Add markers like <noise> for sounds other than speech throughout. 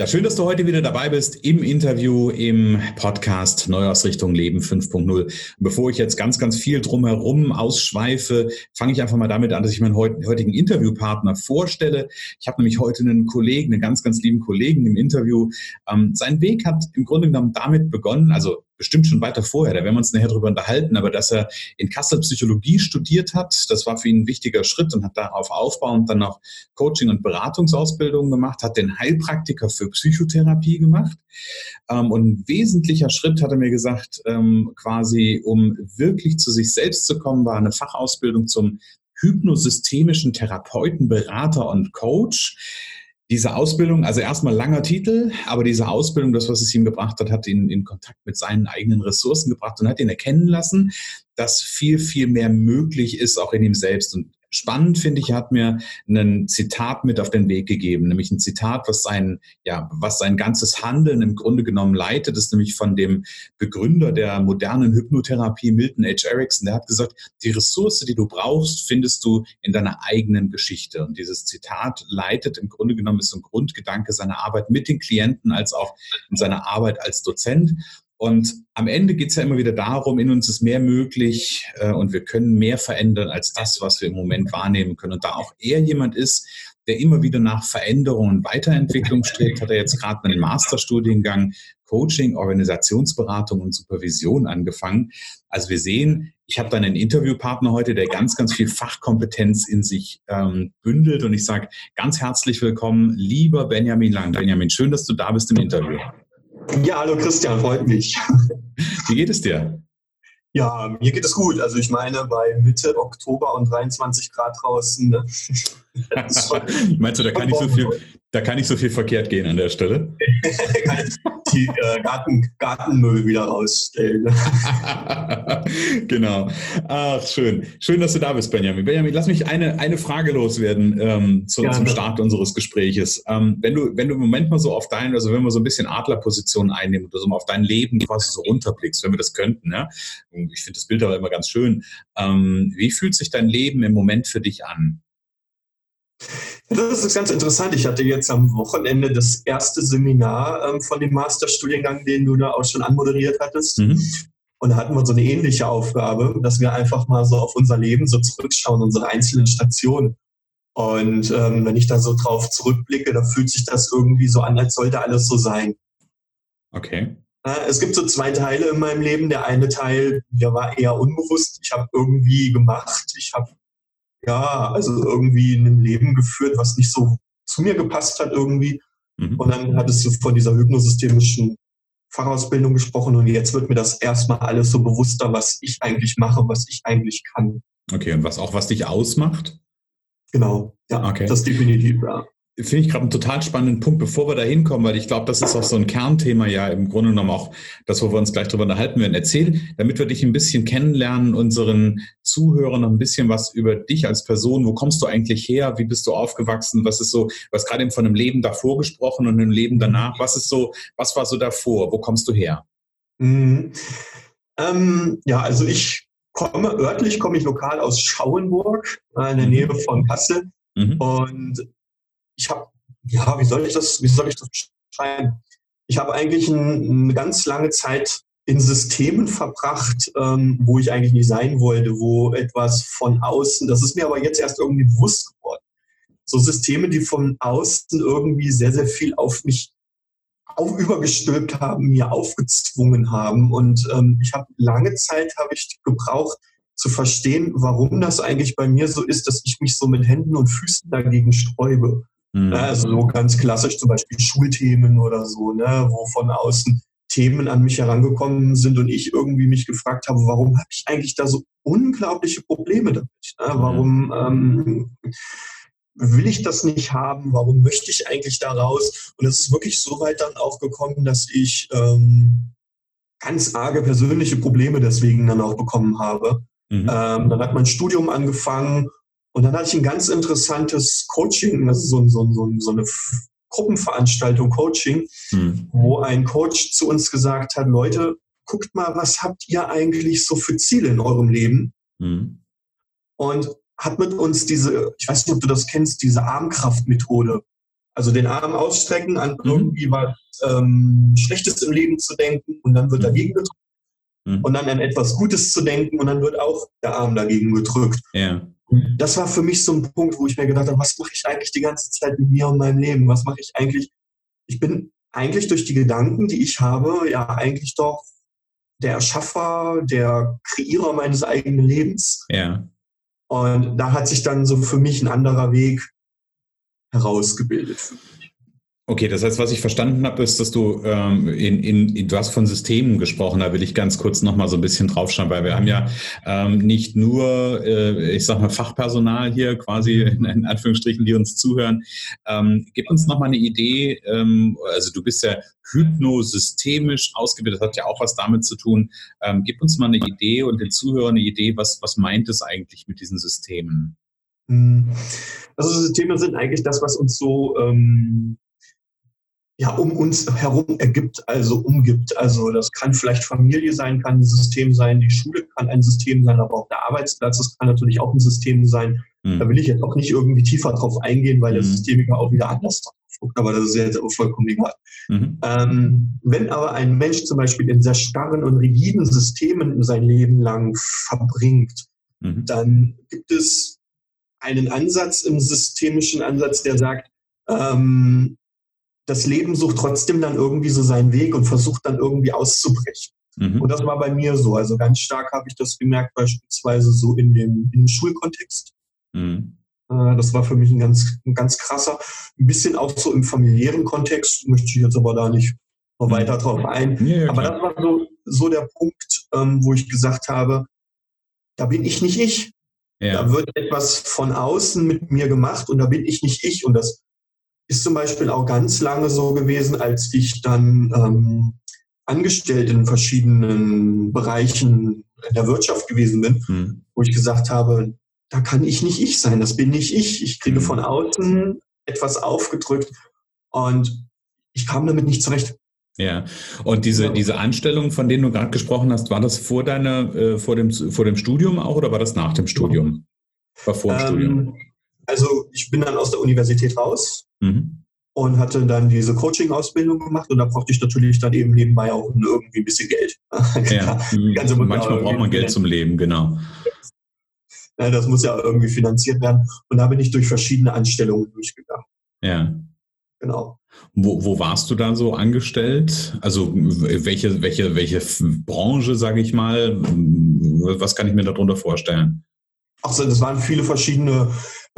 Ja, schön, dass du heute wieder dabei bist im Interview im Podcast Neuausrichtung Leben 5.0. Bevor ich jetzt ganz, ganz viel drumherum ausschweife, fange ich einfach mal damit an, dass ich meinen heutigen Interviewpartner vorstelle. Ich habe nämlich heute einen Kollegen, einen ganz, ganz lieben Kollegen im Interview. Ähm, sein Weg hat im Grunde genommen damit begonnen, also bestimmt schon weiter vorher, da werden wir uns nachher drüber unterhalten, aber dass er in Kassel Psychologie studiert hat, das war für ihn ein wichtiger Schritt und hat darauf aufbauend dann noch Coaching- und Beratungsausbildungen gemacht, hat den Heilpraktiker für Psychotherapie gemacht. Ähm, und ein wesentlicher Schritt, hat er mir gesagt, ähm, quasi, um wirklich zu sich selbst zu kommen, war eine Fachausbildung zum hypnosystemischen Therapeuten, Berater und Coach diese Ausbildung, also erstmal langer Titel, aber diese Ausbildung, das, was es ihm gebracht hat, hat ihn in Kontakt mit seinen eigenen Ressourcen gebracht und hat ihn erkennen lassen, dass viel, viel mehr möglich ist, auch in ihm selbst. Und Spannend finde ich, er hat mir ein Zitat mit auf den Weg gegeben, nämlich ein Zitat, was sein, ja, was sein ganzes Handeln im Grunde genommen leitet, das ist nämlich von dem Begründer der modernen Hypnotherapie, Milton H. Erickson. Der hat gesagt, die Ressource, die du brauchst, findest du in deiner eigenen Geschichte. Und dieses Zitat leitet im Grunde genommen ist ein Grundgedanke seiner Arbeit mit den Klienten als auch in seiner Arbeit als Dozent. Und am Ende geht es ja immer wieder darum, in uns ist mehr möglich äh, und wir können mehr verändern als das, was wir im Moment wahrnehmen können. Und da auch er jemand ist, der immer wieder nach Veränderung und Weiterentwicklung strebt, hat er jetzt gerade einen Masterstudiengang Coaching, Organisationsberatung und Supervision angefangen. Also wir sehen, ich habe dann einen Interviewpartner heute, der ganz, ganz viel Fachkompetenz in sich ähm, bündelt. Und ich sage ganz herzlich willkommen, lieber Benjamin Lang. Benjamin, schön, dass du da bist im Interview. Ja, hallo Christian, freut mich. <laughs> Wie geht es dir? Ja, mir geht es gut. Also ich meine, bei Mitte Oktober und 23 Grad draußen. Ne? <laughs> Meinst du, da kann, nicht so viel, da kann nicht so viel verkehrt gehen an der Stelle? <laughs> Die äh, Garten, Gartenmüll wieder rausstellen. <laughs> genau. Ach, schön. Schön, dass du da bist, Benjamin. Benjamin, lass mich eine, eine Frage loswerden ähm, zu, ja, zum Start unseres Gespräches. Ähm, wenn, du, wenn du im Moment mal so auf dein, also wenn wir so ein bisschen Adlerposition einnehmen oder so mal auf dein Leben quasi so runterblickst, wenn wir das könnten, ja? ich finde das Bild aber immer ganz schön. Ähm, wie fühlt sich dein Leben im Moment für dich an? Das ist ganz interessant. Ich hatte jetzt am Wochenende das erste Seminar ähm, von dem Masterstudiengang, den du da auch schon anmoderiert hattest. Mhm. Und da hatten wir so eine ähnliche Aufgabe, dass wir einfach mal so auf unser Leben so zurückschauen, unsere einzelnen Stationen. Und ähm, wenn ich da so drauf zurückblicke, da fühlt sich das irgendwie so an, als sollte alles so sein. Okay. Es gibt so zwei Teile in meinem Leben. Der eine Teil, der war eher unbewusst. Ich habe irgendwie gemacht. Ich habe ja, also irgendwie ein Leben geführt, was nicht so zu mir gepasst hat irgendwie. Mhm. Und dann hattest du von dieser hypnosystemischen Fachausbildung gesprochen und jetzt wird mir das erstmal alles so bewusster, was ich eigentlich mache, was ich eigentlich kann. Okay, und was auch was dich ausmacht? Genau, ja, okay. das definitiv, ja finde ich gerade einen total spannenden Punkt, bevor wir da hinkommen, weil ich glaube, das ist auch so ein Kernthema ja im Grunde genommen auch das, wo wir uns gleich drüber unterhalten werden. Erzähl, damit wir dich ein bisschen kennenlernen, unseren Zuhörern noch ein bisschen was über dich als Person. Wo kommst du eigentlich her? Wie bist du aufgewachsen? Was ist so, hast gerade eben von einem Leben davor gesprochen und einem Leben danach. Was ist so, was war so davor? Wo kommst du her? Mhm. Ähm, ja, also ich komme, örtlich komme ich lokal aus Schauenburg, in der mhm. Nähe von Kassel. Mhm. Und ich habe, ja, wie soll ich das, wie soll ich das beschreiben? Ich habe eigentlich ein, eine ganz lange Zeit in Systemen verbracht, ähm, wo ich eigentlich nicht sein wollte, wo etwas von außen, das ist mir aber jetzt erst irgendwie bewusst geworden. So Systeme, die von außen irgendwie sehr, sehr viel auf mich auf, übergestülpt haben, mir aufgezwungen haben. Und ähm, ich habe lange Zeit habe ich gebraucht, zu verstehen, warum das eigentlich bei mir so ist, dass ich mich so mit Händen und Füßen dagegen sträube. Mhm. Also so ganz klassisch zum Beispiel Schulthemen oder so, ne, wo von außen Themen an mich herangekommen sind und ich irgendwie mich gefragt habe, warum habe ich eigentlich da so unglaubliche Probleme damit? Ne? Mhm. Warum ähm, will ich das nicht haben? Warum möchte ich eigentlich da raus? Und es ist wirklich so weit dann auch gekommen, dass ich ähm, ganz arge persönliche Probleme deswegen dann auch bekommen habe. Mhm. Ähm, dann hat mein Studium angefangen Und dann hatte ich ein ganz interessantes Coaching, also so, so, so, so eine Gruppenveranstaltung Coaching, hm. wo ein Coach zu uns gesagt hat, Leute, guckt mal, was habt ihr eigentlich so für Ziele in eurem Leben? Hm. Und hat mit uns diese, ich weiß nicht, ob du das kennst, diese Armkraftmethode. Also den Arm ausstrecken, an mhm. irgendwie was ähm, Schlechtes im Leben zu denken und dann wird mhm. dagegen gedrückt. Mhm. Und dann an etwas Gutes zu denken und dann wird auch der Arm dagegen gedrückt. Ja. Das war für mich so ein Punkt, wo ich mir gedacht habe, was mache ich eigentlich die ganze Zeit mit mir und meinem Leben? Was mache ich eigentlich? Ich bin eigentlich durch die Gedanken, die ich habe, ja eigentlich doch der Erschaffer, der Kreierer meines eigenen Lebens. Ja. Und da hat sich dann so für mich ein anderer Weg herausgebildet. Okay, das heißt, was ich verstanden habe, ist, dass du ähm, in, in, in, du hast von Systemen gesprochen, da will ich ganz kurz nochmal so ein bisschen draufschauen, weil wir haben ja ähm, nicht nur, äh, ich sag mal, Fachpersonal hier quasi <laughs> in, Anführungsstrichen, die uns zuhören. Ähm, gib uns nochmal eine Idee, ähm, also du bist ja hypnosystemisch ausgebildet, das hat ja auch was damit zu tun. Ähm, gib uns mal eine Idee und den Zuhörern eine Idee, was, was meint es eigentlich mit diesen Systemen? Hm. Also Systeme sind eigentlich das, was uns so ähm, ja, um uns herum ergibt, also umgibt. Also das kann vielleicht Familie sein, kann ein System sein, die Schule kann ein System sein, aber auch der Arbeitsplatz, das kann natürlich auch ein System sein. Mhm. Da will ich jetzt auch nicht irgendwie tiefer drauf eingehen, weil der mhm. Systemiker auch wieder anders drauf guckt, aber das ist jetzt auch vollkommen egal. Mhm. Ähm, wenn aber ein Mensch zum Beispiel in sehr starren und rigiden Systemen sein Leben lang verbringt, mhm. dann gibt es einen Ansatz im systemischen Ansatz, der sagt, ähm, das Leben sucht trotzdem dann irgendwie so seinen Weg und versucht dann irgendwie auszubrechen. Mhm. Und das war bei mir so. Also ganz stark habe ich das gemerkt, beispielsweise so in dem, in dem Schulkontext. Mhm. Äh, das war für mich ein ganz, ein ganz krasser. Ein bisschen auch so im familiären Kontext, möchte ich jetzt aber da nicht noch mhm. weiter drauf ein. Ja, aber das war so, so der Punkt, ähm, wo ich gesagt habe, da bin ich nicht ich. Ja. Da wird etwas von außen mit mir gemacht und da bin ich nicht ich. Und das ist zum Beispiel auch ganz lange so gewesen, als ich dann ähm, angestellt in verschiedenen Bereichen der Wirtschaft gewesen bin, hm. wo ich gesagt habe, da kann ich nicht ich sein, das bin nicht ich. Ich kriege hm. von außen etwas aufgedrückt und ich kam damit nicht zurecht. Ja, und diese, diese Anstellung, von denen du gerade gesprochen hast, war das vor deiner, äh, vor, dem, vor dem Studium auch oder war das nach dem Studium? War vor dem ähm, Studium? Also ich bin dann aus der Universität raus mhm. und hatte dann diese Coaching-Ausbildung gemacht und da brauchte ich natürlich dann eben nebenbei auch irgendwie ein bisschen Geld. <laughs> Ja, manchmal braucht man Geld zum Leben, genau. Ja, das muss ja irgendwie finanziert werden und da bin ich durch verschiedene Anstellungen durchgegangen. Ja. Genau. Wo, wo warst du da so angestellt? Also welche, welche, welche Branche, sage ich mal? Was kann ich mir darunter vorstellen? Ach so, das waren viele verschiedene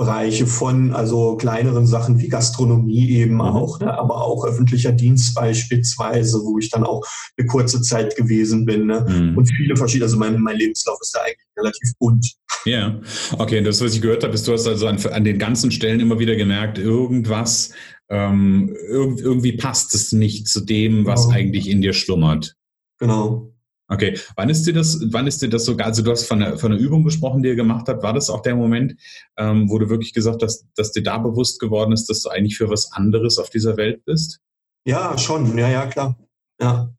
Bereiche von also kleineren Sachen wie Gastronomie eben mhm. auch, ne, aber auch öffentlicher Dienst beispielsweise, wo ich dann auch eine kurze Zeit gewesen bin. Ne, mhm. Und viele verschiedene, also mein, mein Lebenslauf ist da eigentlich relativ bunt. Ja, okay, das, was ich gehört habe, ist, du hast also an, an den ganzen Stellen immer wieder gemerkt, irgendwas, ähm, irg irgendwie passt es nicht zu dem, was genau. eigentlich in dir schlummert. Genau. Okay, wann ist dir das, wann ist dir das sogar, also du hast von einer, von einer Übung gesprochen, die ihr gemacht habt, war das auch der Moment, ähm, wo du wirklich gesagt hast, dass dir da bewusst geworden ist, dass du eigentlich für was anderes auf dieser Welt bist? Ja, schon, ja, ja, klar. Ja.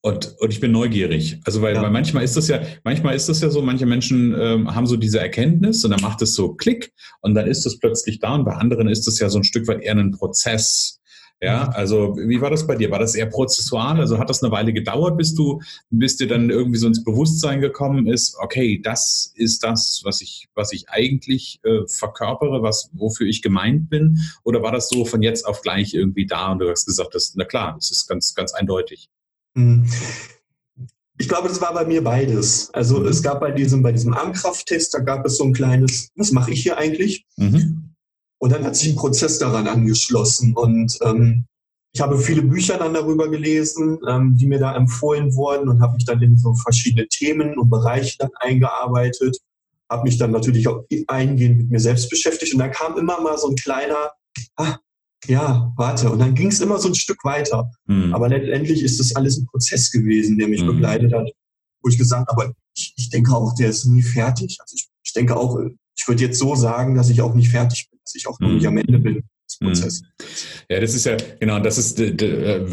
Und, und ich bin neugierig. Also weil, ja. weil manchmal ist das ja, manchmal ist das ja so, manche Menschen ähm, haben so diese Erkenntnis und dann macht es so Klick und dann ist es plötzlich da und bei anderen ist es ja so ein Stück weit eher ein Prozess. Ja, also wie war das bei dir? War das eher prozessual? Also hat das eine Weile gedauert, bis du, bis dir dann irgendwie so ins Bewusstsein gekommen ist, okay, das ist das, was ich, was ich eigentlich äh, verkörpere, was, wofür ich gemeint bin? Oder war das so von jetzt auf gleich irgendwie da und du hast gesagt, das, na klar, das ist ganz, ganz eindeutig? Hm. Ich glaube, das war bei mir beides. Also mhm. es gab bei diesem, bei diesem Armkrafttest, da gab es so ein kleines, was mache ich hier eigentlich? Mhm. Und dann hat sich ein Prozess daran angeschlossen. Und ähm, ich habe viele Bücher dann darüber gelesen, ähm, die mir da empfohlen wurden und habe mich dann in so verschiedene Themen und Bereiche dann eingearbeitet. Habe mich dann natürlich auch eingehend mit mir selbst beschäftigt. Und dann kam immer mal so ein kleiner, ah, ja, warte. Und dann ging es immer so ein Stück weiter. Mhm. Aber letztendlich ist das alles ein Prozess gewesen, der mich mhm. begleitet hat, wo ich gesagt habe, ich, ich denke auch, der ist nie fertig. Also ich, ich denke auch, ich würde jetzt so sagen, dass ich auch nicht fertig bin, dass ich auch noch nicht am Ende bin. Mhm. Prozess. Ja, das ist ja, genau, das ist, äh,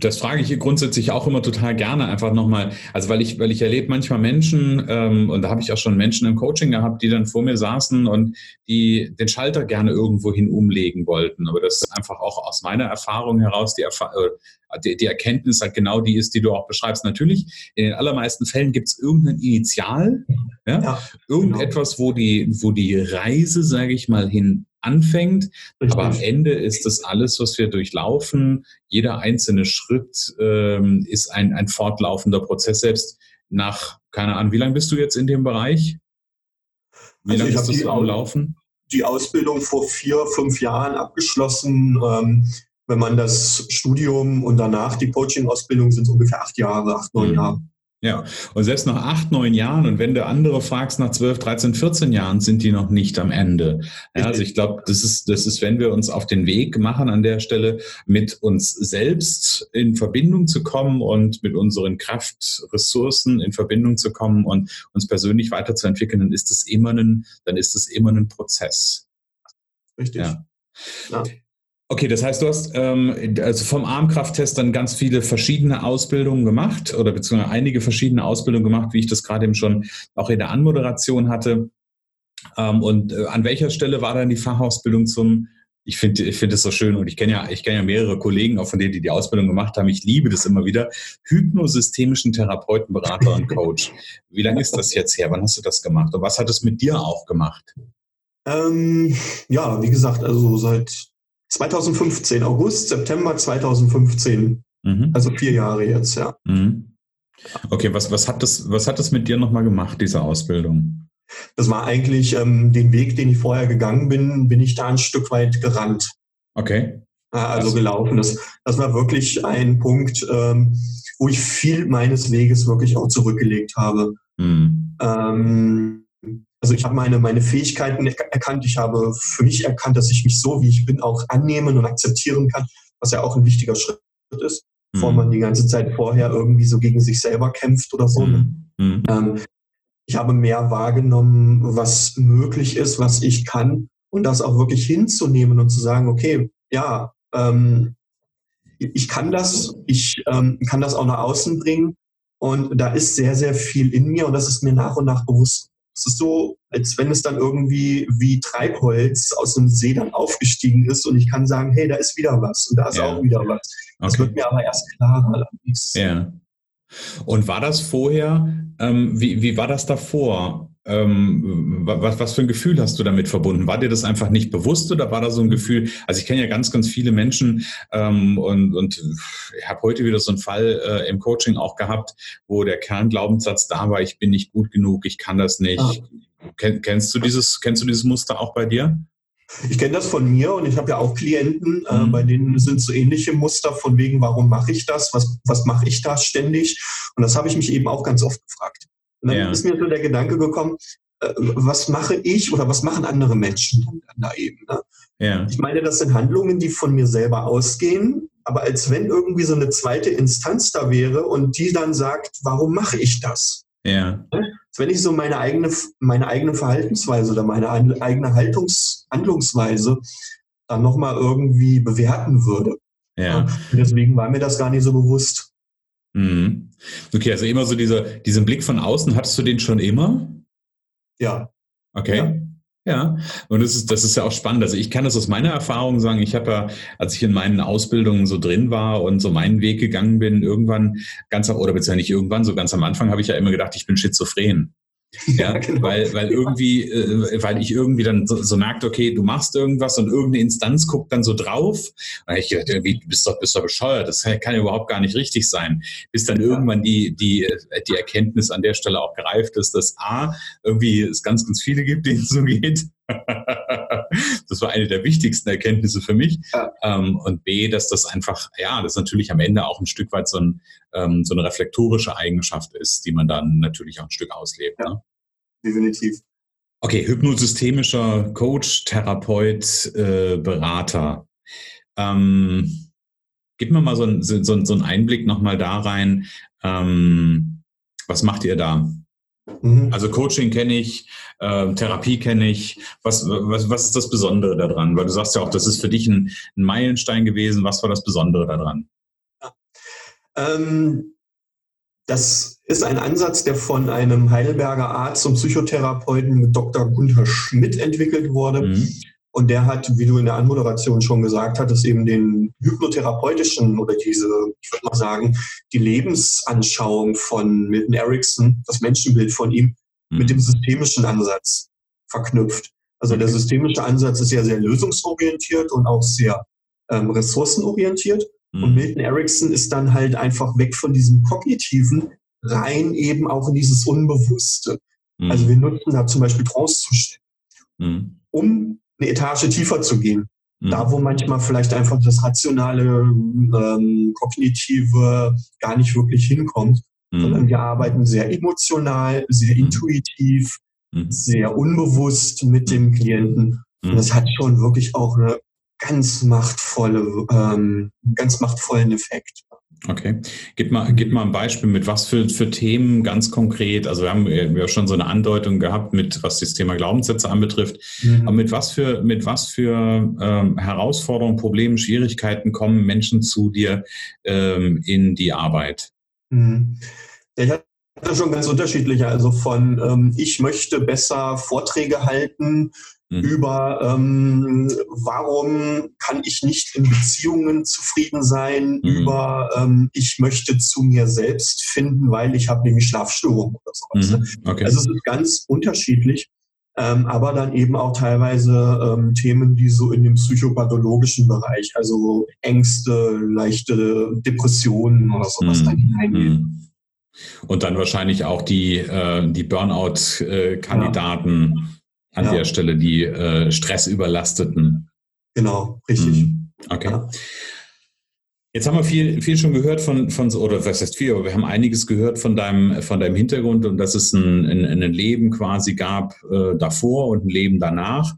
das frage ich grundsätzlich auch immer total gerne einfach nochmal. Also, weil ich, weil ich erlebe manchmal Menschen, ähm, und da habe ich auch schon Menschen im Coaching gehabt, die dann vor mir saßen und die den Schalter gerne irgendwohin umlegen wollten. Aber das ist einfach auch aus meiner Erfahrung heraus die, Erfa äh, die, die Erkenntnis halt genau die ist, die du auch beschreibst. Natürlich, in den allermeisten Fällen gibt es irgendein Initial, ja, ja irgendetwas, genau. wo die, wo die Reise, sage ich mal, hin anfängt. Richtig. Aber am Ende ist das alles, was wir durchlaufen. Jeder einzelne Schritt ähm, ist ein, ein fortlaufender Prozess. Selbst nach, keine Ahnung, wie lange bist du jetzt in dem Bereich? Wie also lange ist das am Laufen? Die Ausbildung vor vier, fünf Jahren abgeschlossen. Ähm, wenn man das Studium und danach die Coaching-Ausbildung sind es ungefähr acht Jahre, acht, neun mhm. Jahre. Ja, und selbst nach acht, neun Jahren und wenn du andere fragst, nach zwölf, dreizehn, vierzehn Jahren sind die noch nicht am Ende. Ja, also ich glaube, das ist, das ist, wenn wir uns auf den Weg machen an der Stelle, mit uns selbst in Verbindung zu kommen und mit unseren Kraftressourcen in Verbindung zu kommen und uns persönlich weiterzuentwickeln, dann ist das immer ein, dann ist das immer ein Prozess. Richtig. Ja. ja. Okay, das heißt, du hast ähm, also vom Armkrafttest dann ganz viele verschiedene Ausbildungen gemacht oder beziehungsweise einige verschiedene Ausbildungen gemacht, wie ich das gerade eben schon auch in der Anmoderation hatte. Ähm, und äh, an welcher Stelle war dann die Fachausbildung zum ich finde ich finde es so schön und ich kenne ja ich kenne ja mehrere Kollegen auch von denen die die Ausbildung gemacht haben. Ich liebe das immer wieder. Hypnosystemischen Therapeuten Berater und Coach. Wie lange ist das jetzt her? Wann hast du das gemacht und was hat es mit dir auch gemacht? Ähm, ja wie gesagt also seit 2015, August, September 2015. Mhm. Also vier Jahre jetzt, ja. Mhm. Okay, was, was, hat das, was hat das mit dir nochmal gemacht, diese Ausbildung? Das war eigentlich ähm, den Weg, den ich vorher gegangen bin, bin ich da ein Stück weit gerannt. Okay. Also das gelaufen. Das, das war wirklich ein Punkt, ähm, wo ich viel meines Weges wirklich auch zurückgelegt habe. Mhm. Ähm, also ich habe meine, meine Fähigkeiten erkannt. Ich habe für mich erkannt, dass ich mich so, wie ich bin, auch annehmen und akzeptieren kann, was ja auch ein wichtiger Schritt ist, mhm. bevor man die ganze Zeit vorher irgendwie so gegen sich selber kämpft oder so. Ne? Mhm. mhm. Ähm, ich habe mehr wahrgenommen, was möglich ist, was ich kann und das auch wirklich hinzunehmen und zu sagen, okay, ja, ähm, ich kann das, ich ähm, kann das auch nach außen bringen und da ist sehr, sehr viel in mir und das ist mir nach und nach bewusst es ist so, als wenn es dann irgendwie wie Treibholz aus dem See dann aufgestiegen ist und ich kann sagen, hey, da ist wieder was und da ist ja. auch wieder was. Das okay. wird mir aber erst klarer. Ja. Und war das vorher, ähm, wie, wie war das davor? Ähm, was, was für ein Gefühl hast du damit verbunden? War dir das einfach nicht bewusst oder war da so ein Gefühl? Also ich kenne ja ganz, ganz viele Menschen ähm, und, und ich habe heute wieder so einen Fall äh, im Coaching auch gehabt, wo der Kernglaubenssatz da war, ich bin nicht gut genug, ich kann das nicht. Ah. Ken, kennst du dieses, kennst du dieses Muster auch bei dir? Ich kenne das von mir und ich habe ja auch Klienten, äh, mhm. bei denen sind so ähnliche Muster von wegen, warum mache ich das, was, was mache ich da ständig? Und das habe ich mich eben auch ganz oft gefragt. Und dann ja. ist mir so der Gedanke gekommen, äh, was mache ich oder was machen andere Menschen dann da eben? Ne? Ja. Ich meine, das sind Handlungen, die von mir selber ausgehen, aber als wenn irgendwie so eine zweite Instanz da wäre und die dann sagt, warum mache ich das? Ja. Ne? Als wenn ich so meine eigene, meine eigene Verhaltensweise oder meine eigene Haltungs, Handlungsweise dann nochmal irgendwie bewerten würde. Ja. Und deswegen war mir das gar nicht so bewusst. Mhm. Okay, also immer so dieser, diesen Blick von außen, hattest du den schon immer? Ja. Okay. Ja. Ja, und das ist, das ist ja auch spannend. Also ich kann das aus meiner Erfahrung sagen. Ich habe ja, als ich in meinen Ausbildungen so drin war und so meinen Weg gegangen bin, irgendwann ganz, oder beziehungsweise nicht irgendwann, so ganz am Anfang habe ich ja immer gedacht, ich bin schizophren. Ja, <laughs> genau. weil, weil irgendwie, äh, weil ich irgendwie dann so, so merkte, okay, du machst irgendwas und irgendeine Instanz guckt dann so drauf. Und ich dachte, irgendwie, bist doch, bist doch bescheuert, das kann ja überhaupt gar nicht richtig sein. Bis dann ja. irgendwann die, die, die Erkenntnis an der Stelle auch gereift ist, dass A, irgendwie es ganz, ganz viele gibt, denen es so <laughs> geht. <laughs> das war eine der wichtigsten Erkenntnisse für mich. Ähm, und B, dass das einfach, ja, das natürlich am Ende auch ein Stück weit so, ein, ähm, so eine reflektorische Eigenschaft ist, die man dann natürlich auch ein Stück auslebt. Ja. Ne? Definitiv. Okay, hypnosystemischer Coach, Therapeut, äh, Berater. Ähm, gib mir mal so, ein, so, so einen Einblick nochmal da rein. Ähm, was macht ihr da? Mhm. Also Coaching kenne ich, äh, Therapie kenne ich. Was, was, was ist das Besondere daran? Weil du sagst ja auch, das ist für dich ein, ein Meilenstein gewesen. Was war das Besondere daran? Ja. Ähm, das ist ein Ansatz, der von einem Heidelberger Arzt und Psychotherapeuten Dr. Gunther Schmidt entwickelt wurde. Mhm. Und der hat, wie du in der Anmoderation schon gesagt hattest, eben den hypnotherapeutischen oder diese, ich würde mal sagen, die Lebensanschauung von Milton Erickson, das Menschenbild von ihm, mhm. mit dem systemischen Ansatz verknüpft. Also der systemische Ansatz ist ja sehr lösungsorientiert und auch sehr ähm, ressourcenorientiert. Mhm. Und Milton Erickson ist dann halt einfach weg von diesem kognitiven, rein eben auch in dieses Unbewusste. Mhm. Also wir nutzen da zum Beispiel Trancezustände, mhm. um eine Etage tiefer zu gehen. Mhm. Da, wo manchmal vielleicht einfach das rationale, ähm, kognitive gar nicht wirklich hinkommt, mhm. sondern wir arbeiten sehr emotional, sehr mhm. intuitiv, mhm. sehr unbewusst mit dem Klienten. Und das hat schon wirklich auch eine ganz machtvolle, ähm, ganz machtvollen Effekt. Okay. Gib mal, gib mal ein Beispiel mit was für, für Themen ganz konkret. Also wir haben ja schon so eine Andeutung gehabt mit, was das Thema Glaubenssätze anbetrifft. Mhm. Aber mit was für, mit was für ähm, Herausforderungen, Problemen, Schwierigkeiten kommen Menschen zu dir ähm, in die Arbeit? Mhm. Ich hatte schon ganz unterschiedliche. Also von ähm, ich möchte besser Vorträge halten mhm. über, ähm, warum kann ich nicht in Beziehungen zufrieden sein, mhm. über, ähm, ich möchte zu mir selbst finden, weil ich habe nämlich Schlafstörungen oder sowas. Mhm. Okay. Also es ist ganz unterschiedlich. Ähm, aber dann eben auch teilweise ähm, Themen, die so in dem psychopathologischen Bereich, also Ängste, leichte Depressionen oder sowas mhm. dann hineingehen. Mhm. Und dann wahrscheinlich auch die, äh, die Burnout-Kandidaten. Äh, ja an ja. der Stelle, die äh, stressüberlasteten. Genau, richtig. Mhm. Okay. Ja. Jetzt haben wir viel, viel schon gehört von, von oder was heißt viel, aber wir haben einiges gehört von deinem, von deinem Hintergrund und dass es ein, ein, ein Leben quasi gab äh, davor und ein Leben danach.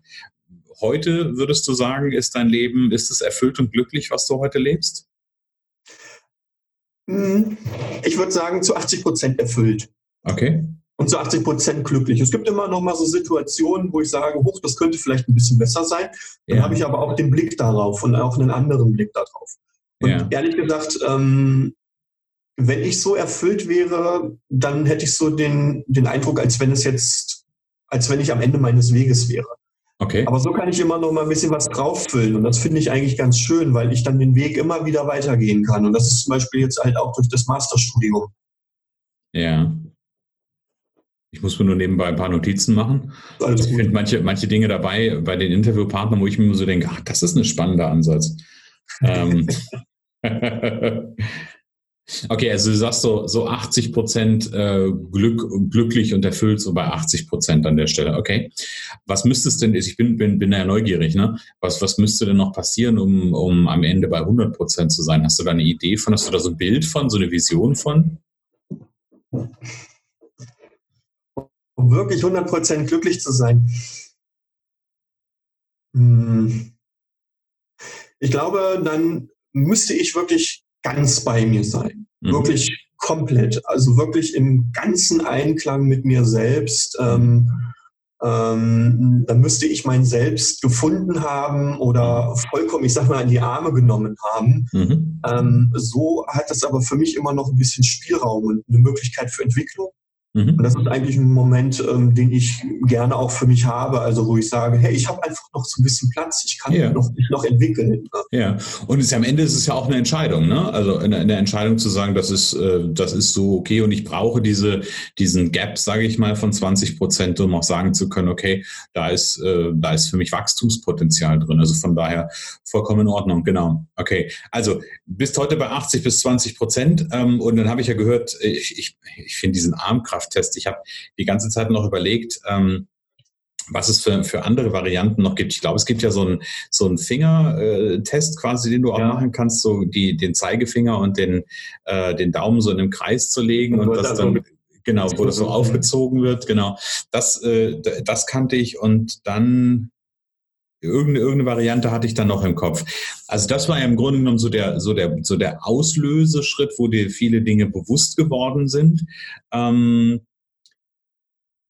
Heute würdest du sagen, ist dein Leben, ist es erfüllt und glücklich, was du heute lebst? Hm, ich würde sagen, zu 80 Prozent erfüllt. Okay und zu 80 Prozent glücklich. Es gibt immer noch mal so Situationen, wo ich sage, hoch, das könnte vielleicht ein bisschen besser sein. Dann ja. habe ich aber auch den Blick darauf und auch einen anderen Blick darauf. Und ja. ehrlich gesagt, ähm, wenn ich so erfüllt wäre, dann hätte ich so den, den Eindruck, als wenn es jetzt, als wenn ich am Ende meines Weges wäre. Okay. Aber so kann ich immer noch mal ein bisschen was drauffüllen. Und das finde ich eigentlich ganz schön, weil ich dann den Weg immer wieder weitergehen kann. Und das ist zum Beispiel jetzt halt auch durch das Masterstudium. Ja. Ich muss mir nur nebenbei ein paar Notizen machen. Also ich finde manche, manche Dinge dabei bei den Interviewpartnern, wo ich mir so denke, ach, das ist ein spannender Ansatz. ähm, <laughs> <laughs> okay, also du sagst so, so 80 Prozent äh, Glück, glücklich und erfüllt, so bei 80 Prozent an der Stelle. Okay. Was müsste es denn, ich bin, bin, bin ja neugierig, ne? Was, was müsste denn noch passieren, um, um am Ende bei 100 Prozent zu sein? Hast du da eine Idee von, hast du da so ein Bild von, so eine Vision von? Um wirklich 100% glücklich zu sein? Hm. Ich glaube, dann müsste ich wirklich ganz bei mir sein. Mhm. Wirklich komplett. Also wirklich im ganzen Einklang mit mir selbst. Ähm, ähm, dann müsste ich mein Selbst gefunden haben oder vollkommen, ich sag mal, in die Arme genommen haben. Mhm. Ähm, so hat es aber für mich immer noch ein bisschen Spielraum und eine Möglichkeit für Entwicklung. Mhm. Und das ist eigentlich ein Moment, ähm, den ich gerne auch für mich habe, also wo ich sage, hey, ich habe einfach noch so ein bisschen Platz, ich kann ja. noch, mich noch entwickeln. Ne? Ja, und es, am Ende ist es ja auch eine Entscheidung, ne? Also eine, eine Entscheidung zu sagen, das ist, äh, das ist so okay und ich brauche diese, diesen Gap, sage ich mal, von 20 Prozent, um auch sagen zu können, okay, da ist, äh, da ist für mich Wachstumspotenzial drin. Also von daher vollkommen in Ordnung, genau. Okay, also bist heute bei 80 bis 20 Prozent ähm, und dann habe ich ja gehört, ich, ich, ich finde diesen Armkraft Kraft-Test. Ich habe die ganze Zeit noch überlegt, ähm, was es für, für andere Varianten noch gibt. Ich glaube, es gibt ja so einen so einen Fingertest quasi, den du auch ja. machen kannst, so die, den Zeigefinger und den, äh, den Daumen so in einem Kreis zu legen und, und das dann, genau, wo das so <laughs> aufgezogen wird, genau. Das, äh, das kannte ich und dann irgendeine, irgendeine Variante hatte ich dann noch im Kopf. Also das war ja im Grunde genommen so der, so der, so der Auslöseschritt, wo dir viele Dinge bewusst geworden sind. Ähm,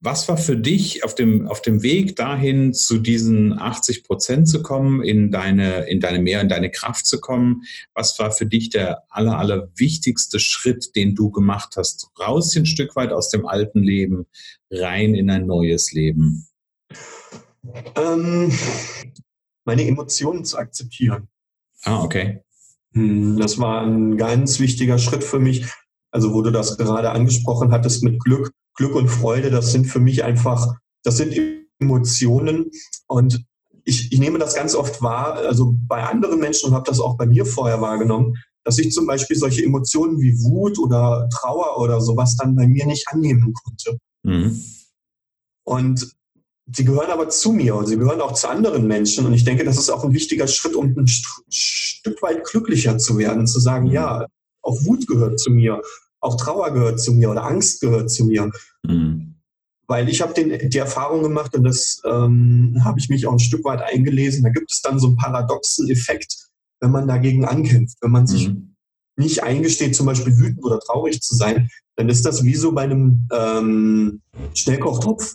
Was war für dich auf dem, auf dem Weg dahin, zu diesen 80 Prozent zu kommen, in deine, in deine mehr, in deine Kraft zu kommen? Was war für dich der aller, aller wichtigste Schritt, den du gemacht hast? Raus ein Stück weit aus dem alten Leben, rein in ein neues Leben? Ähm, meine Emotionen zu akzeptieren. Ah, okay. Hm, das war ein ganz wichtiger Schritt für mich. Also, wo du das gerade angesprochen hattest mit Glück Glück und Freude, das sind für mich einfach, das sind Emotionen und ich, ich nehme das ganz oft wahr, also bei anderen Menschen und habe das auch bei mir vorher wahrgenommen, dass ich zum Beispiel solche Emotionen wie Wut oder Trauer oder sowas dann bei mir nicht annehmen konnte. Mhm. Und sie gehören aber zu mir und sie gehören auch zu anderen Menschen. Und ich denke, das ist auch ein wichtiger Schritt, um ein Stück weit glücklicher zu werden, zu sagen, mhm. ja, auch Wut gehört zu mir, auch Trauer gehört zu mir oder Angst gehört zu mir. Mhm. Weil ich habe die Erfahrung gemacht und das ähm, habe ich mich auch ein Stück weit eingelesen. Da gibt es dann so einen paradoxen Effekt, wenn man dagegen ankämpft. Wenn man sich mhm. nicht eingesteht, zum Beispiel wütend oder traurig zu sein, dann ist das wie so bei einem ähm, Schnellkochtopf.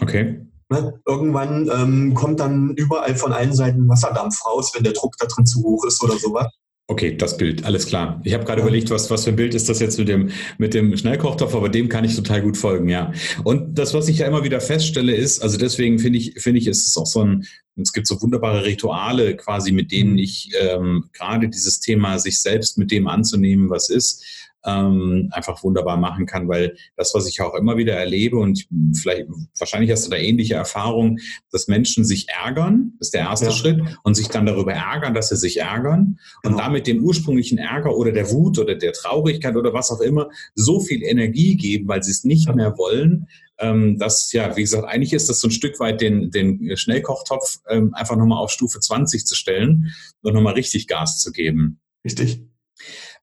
Okay. Ne? Irgendwann ähm, kommt dann überall von allen Seiten Wasserdampf raus, wenn der Druck da drin zu hoch ist oder sowas. Okay, das Bild, alles klar. Ich habe gerade ja. überlegt, was, was für ein Bild ist das jetzt mit dem, mit dem Schnellkochtopf, aber dem kann ich total gut folgen, ja. Und das, was ich ja immer wieder feststelle, ist, also deswegen finde ich, finde ich, ist es auch so ein, es gibt so wunderbare Rituale quasi, mit denen mhm. ich ähm, gerade dieses Thema, sich selbst mit dem anzunehmen, was ist, ähm, einfach wunderbar machen kann, weil das, was ich auch immer wieder erlebe und vielleicht, wahrscheinlich hast du da ähnliche Erfahrungen, dass Menschen sich ärgern, ist der erste ja. Schritt, und sich dann darüber ärgern, dass sie sich ärgern genau. und damit dem ursprünglichen Ärger oder der Wut oder der Traurigkeit oder was auch immer so viel Energie geben, weil sie es nicht mehr wollen, ähm, dass, ja, wie gesagt, eigentlich ist das so ein Stück weit den, den Schnellkochtopf ähm, einfach nochmal auf Stufe 20 zu stellen und nochmal richtig Gas zu geben. Richtig.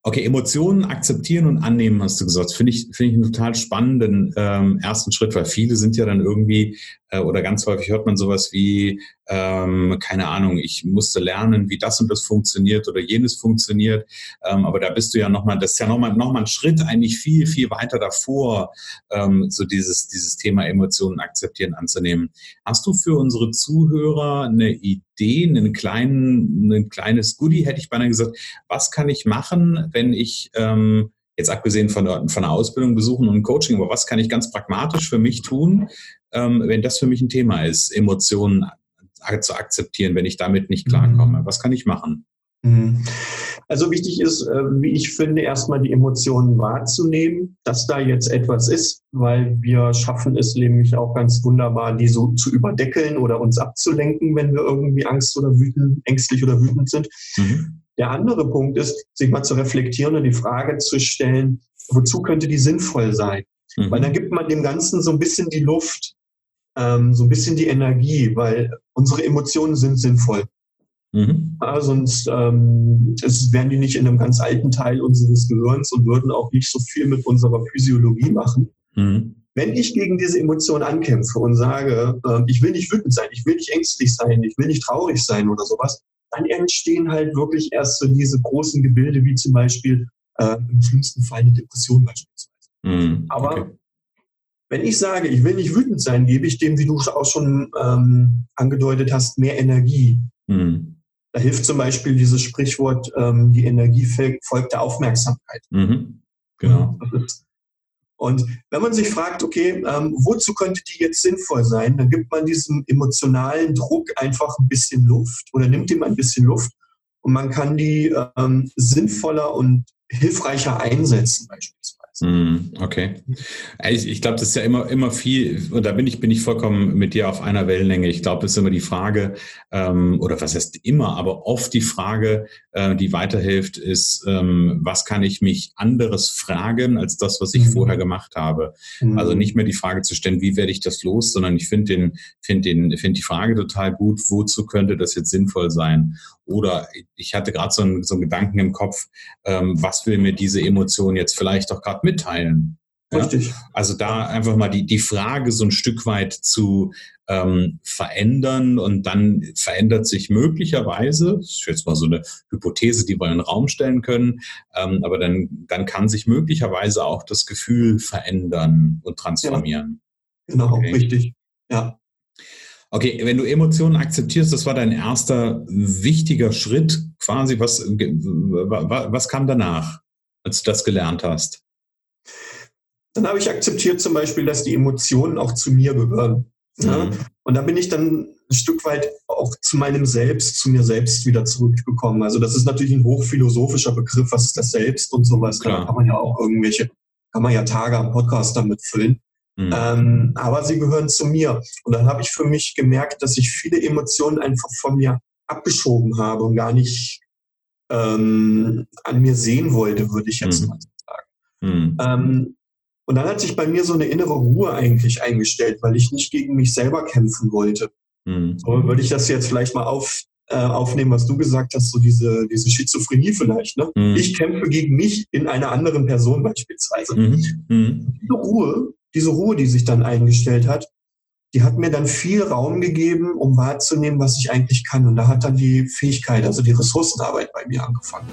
Okay, Emotionen akzeptieren und annehmen, hast du gesagt. Finde ich, finde ich einen total spannenden ähm, ersten Schritt, weil viele sind ja dann irgendwie, äh, oder ganz häufig hört man sowas wie, ähm, keine Ahnung, ich musste lernen, wie das und das funktioniert oder jenes funktioniert. Ähm, aber da bist du ja nochmal, das ist ja nochmal noch mal ein Schritt eigentlich viel, viel weiter davor, ähm, so dieses, dieses Thema Emotionen akzeptieren anzunehmen. Hast du für unsere Zuhörer eine Idee, einen kleinen, ein kleines Goodie, hätte ich beinahe gesagt, was kann ich machen, wenn ich ähm, jetzt abgesehen von von der Ausbildung besuchen und Coaching, aber was kann ich ganz pragmatisch für mich tun, ähm, wenn das für mich ein Thema ist, Emotionen zu akzeptieren, wenn ich damit nicht klarkomme? Mhm. Was kann ich machen? Mhm. Also wichtig ist, äh, wie ich finde, erstmal die Emotionen wahrzunehmen, dass da jetzt etwas ist, weil wir schaffen es nämlich auch ganz wunderbar, die so zu überdeckeln oder uns abzulenken, wenn wir irgendwie Angst oder wütend, ängstlich oder wütend sind. Mhm. Der andere Punkt ist, sich mal zu reflektieren und die Frage zu stellen, wozu könnte die sinnvoll sein? Mhm. Weil dann gibt man dem Ganzen so ein bisschen die Luft, ähm, so ein bisschen die Energie, weil unsere Emotionen sind sinnvoll. Mhm. Ja, sonst ähm, es wären die nicht in einem ganz alten Teil unseres Gehirns und würden auch nicht so viel mit unserer Physiologie machen. Mhm. Wenn ich gegen diese Emotion ankämpfe und sage, äh, ich will nicht wütend sein, ich will nicht ängstlich sein, ich will nicht traurig sein oder sowas, dann entstehen halt wirklich erst so diese großen Gebilde, wie zum Beispiel äh, im schlimmsten Fall eine Depression beispielsweise. Mhm. Aber okay. Wenn ich sage, ich will nicht wütend sein, gebe ich dem, wie du auch schon ähm, angedeutet hast, mehr Energie. Mhm. Da hilft zum Beispiel dieses Sprichwort, ähm, die Energie folgt der Aufmerksamkeit. Mhm. Genau. Und wenn man sich fragt, okay, ähm, wozu könnte die jetzt sinnvoll sein, dann gibt man diesem emotionalen Druck einfach ein bisschen Luft oder nimmt ihm ein bisschen Luft und man kann die ähm, sinnvoller und hilfreicher einsetzen beispielsweise. Hm, okay. Ich, ich glaube, das ist ja immer, immer viel, und da bin ich, bin ich vollkommen mit dir auf einer Wellenlänge. Ich glaube, das ist immer die Frage, ähm, oder was heißt immer, aber oft die Frage, äh, die weiterhilft, ist, ähm, was kann ich mich anderes fragen als das, was ich mhm. vorher gemacht habe? Mhm. Also nicht mehr die Frage zu stellen, wie werde ich das los, sondern ich finde den, finde den, finde die Frage total gut, wozu könnte das jetzt sinnvoll sein? Oder ich hatte gerade so einen, so einen Gedanken im Kopf, ähm, was will mir diese Emotion jetzt vielleicht auch gerade mitteilen? Richtig. Ja? Also da einfach mal die, die Frage so ein Stück weit zu ähm, verändern und dann verändert sich möglicherweise, das ist jetzt mal so eine Hypothese, die wir in den Raum stellen können, ähm, aber dann, dann kann sich möglicherweise auch das Gefühl verändern und transformieren. genau, okay. richtig. Ja. Okay, wenn du Emotionen akzeptierst, das war dein erster wichtiger Schritt quasi. Was, was kam danach, als du das gelernt hast? Dann habe ich akzeptiert zum Beispiel, dass die Emotionen auch zu mir gehören. Ja? Mhm. Und da bin ich dann ein Stück weit auch zu meinem Selbst, zu mir selbst wieder zurückgekommen. Also das ist natürlich ein hochphilosophischer Begriff, was ist das Selbst und sowas. Klar. Da kann man ja auch irgendwelche, kann man ja Tage am Podcast damit füllen. Mhm. Ähm, aber sie gehören zu mir. Und dann habe ich für mich gemerkt, dass ich viele Emotionen einfach von mir abgeschoben habe und gar nicht ähm, an mir sehen wollte, würde ich jetzt mhm. mal sagen. Mhm. Ähm, und dann hat sich bei mir so eine innere Ruhe eigentlich eingestellt, weil ich nicht gegen mich selber kämpfen wollte. Mhm. So würde ich das jetzt vielleicht mal auf, äh, aufnehmen, was du gesagt hast, so diese, diese Schizophrenie vielleicht. Ne? Mhm. Ich kämpfe gegen mich in einer anderen Person beispielsweise. Mhm. mhm. Diese Ruhe, diese Ruhe, die sich dann eingestellt hat, die hat mir dann viel Raum gegeben, um wahrzunehmen, was ich eigentlich kann. Und da hat dann die Fähigkeit, also die Ressourcenarbeit bei mir angefangen.